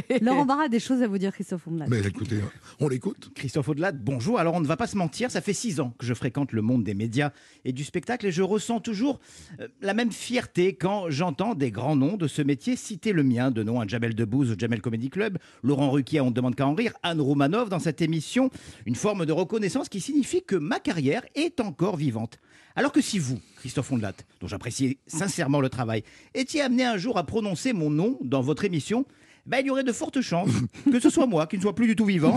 Laurent Barra a des choses à vous dire, Christophe Ondelat. Mais écoutez, on l'écoute. Christophe Audelat, bonjour. Alors on ne va pas se mentir, ça fait six ans que je fréquente le monde des médias et du spectacle et je ressens toujours euh, la même fierté quand j'entends des grands noms de ce métier citer le mien, de nom à Jamel Debbouze au Jamel Comedy Club, Laurent Ruquier, on ne demande qu'à en rire, Anne Romanov dans cette émission, une forme de reconnaissance qui signifie que ma carrière est encore vivante. Alors que si vous, Christophe Ondelat, dont j'apprécie sincèrement le travail, étiez amené un jour à prononcer mon nom dans votre émission, ben, il y aurait de fortes chances que ce soit moi qui ne sois plus du tout vivant,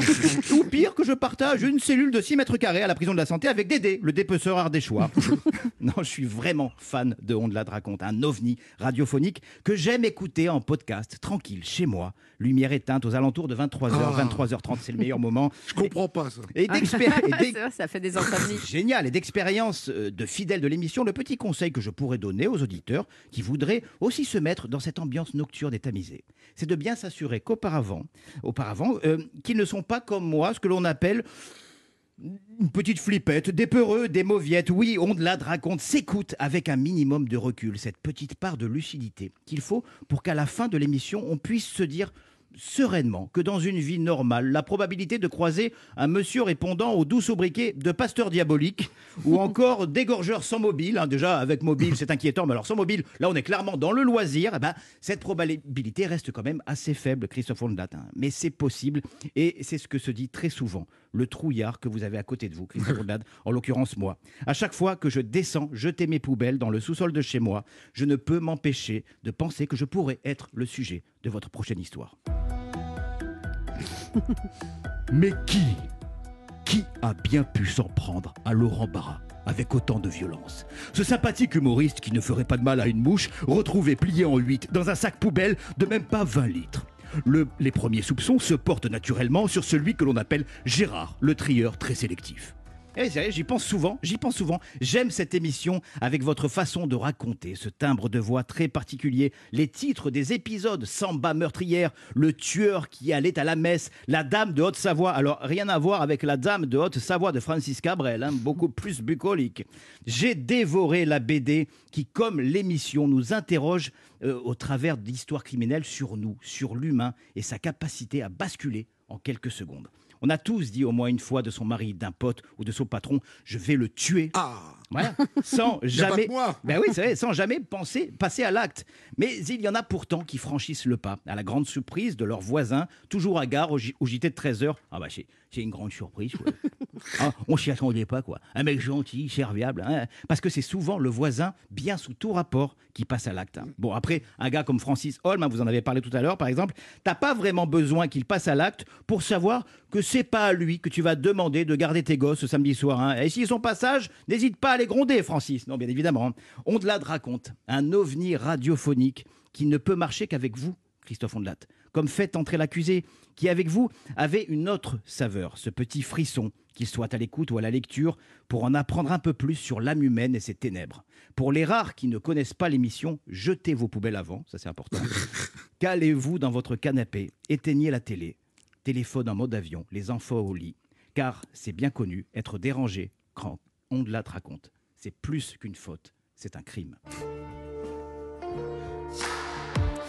ou pire, que je partage une cellule de 6 mètres carrés à la prison de la santé avec Dédé, le dépeceur ardéchois. non, je suis vraiment fan de Ondelat raconte, un ovni radiophonique que j'aime écouter en podcast, tranquille, chez moi, lumière éteinte aux alentours de 23h, Ah. 23h30, c'est le meilleur moment. Je comprends pas ça. Et d'expér- et C'est d'ex- vrai, ça fait des insomnies. Génial. Et d'expérience euh, de fidèle de l'émission, le petit conseil que je pourrais donner aux auditeurs qui voudraient aussi se mettre dans cette ambiance nocturne et tamisée, c'est de bien s'assurer qu'auparavant, auparavant, euh, qu'ils ne sont pas comme moi, ce que l'on appelle une petite flippette, des peureux, des mauviettes. Oui, on de la raconte, s'écoute avec un minimum de recul, cette petite part de lucidité qu'il faut pour qu'à la fin de l'émission, on puisse se dire sereinement que dans une vie normale, la probabilité de croiser un monsieur répondant au doux sobriquet de pasteur diabolique ou encore d'égorgeur sans mobile, hein, déjà avec mobile c'est inquiétant, mais alors sans mobile, là on est clairement dans le loisir, eh ben, cette probabilité reste quand même assez faible, Christophe Ondelat, hein. mais c'est possible et c'est ce que se dit très souvent le trouillard que vous avez à côté de vous, Christophe Ondelat, en l'occurrence moi. À chaque fois que je descends jeter mes poubelles dans le sous-sol de chez moi, je ne peux m'empêcher de penser que je pourrais être le sujet de votre prochaine histoire. Mais qui Qui a bien pu s'en prendre à Laurent Barra avec autant de violence? Ce sympathique humoriste qui ne ferait pas de mal à une mouche, retrouvé plié en huit dans un sac poubelle de même pas 20 litres. Le- les premiers soupçons se portent naturellement sur celui que l'on appelle Gérard, le trieur très sélectif. Eh, j'y pense souvent, j'y pense souvent. J'aime cette émission avec votre façon de raconter, ce timbre de voix très particulier, les titres des épisodes, Samba meurtrière, le tueur qui allait à la messe, la dame de Haute-Savoie. Alors, rien à voir avec la dame de Haute-Savoie de Francis Cabrel, hein, beaucoup plus bucolique. J'ai dévoré la BD qui, comme l'émission, nous interroge euh, au travers d'histoires criminelles sur nous, sur l'humain et sa capacité à basculer en quelques secondes. On a tous dit au moins une fois de son mari, d'un pote ou de son patron, je vais le tuer. Ah Voilà, sans jamais, moi. ben oui, c'est vrai, sans jamais penser, passer à l'acte. Mais il y en a pourtant qui franchissent le pas, à la grande surprise de leurs voisins, toujours à gare au, au JT de 13h. Ah bah c'est une grande surprise. quoi. Ah, on s'y attendait pas quoi. Un mec gentil, serviable, hein. parce que c'est souvent le voisin, bien sous tout rapport, qui passe à l'acte. hein. Bon après, un gars comme Francis Holm, hein, vous en avez parlé tout à l'heure, par exemple, t'as pas vraiment besoin qu'il passe à l'acte pour savoir que c'est pas à lui que tu vas demander de garder tes gosses ce samedi soir. hein. Et s'ils sont pas sages, n'hésite pas à les gronder, Francis. Non, bien évidemment. hein. Ondelat raconte un ovni radiophonique qui ne peut marcher qu'avec vous, Christophe Ondelat. Comme fait entrer l'accusé, qui avec vous avait une autre saveur, ce petit frisson, qu'il soit à l'écoute ou à la lecture, pour en apprendre un peu plus sur l'âme humaine et ses ténèbres. Pour les rares qui ne connaissent pas l'émission, jetez vos poubelles avant, ça c'est important. Calez-vous dans votre canapé, éteignez la télé, téléphone en mode avion, les enfants au lit, car c'est bien connu, être dérangé, quand Ondelat raconte, c'est plus qu'une faute, c'est un crime.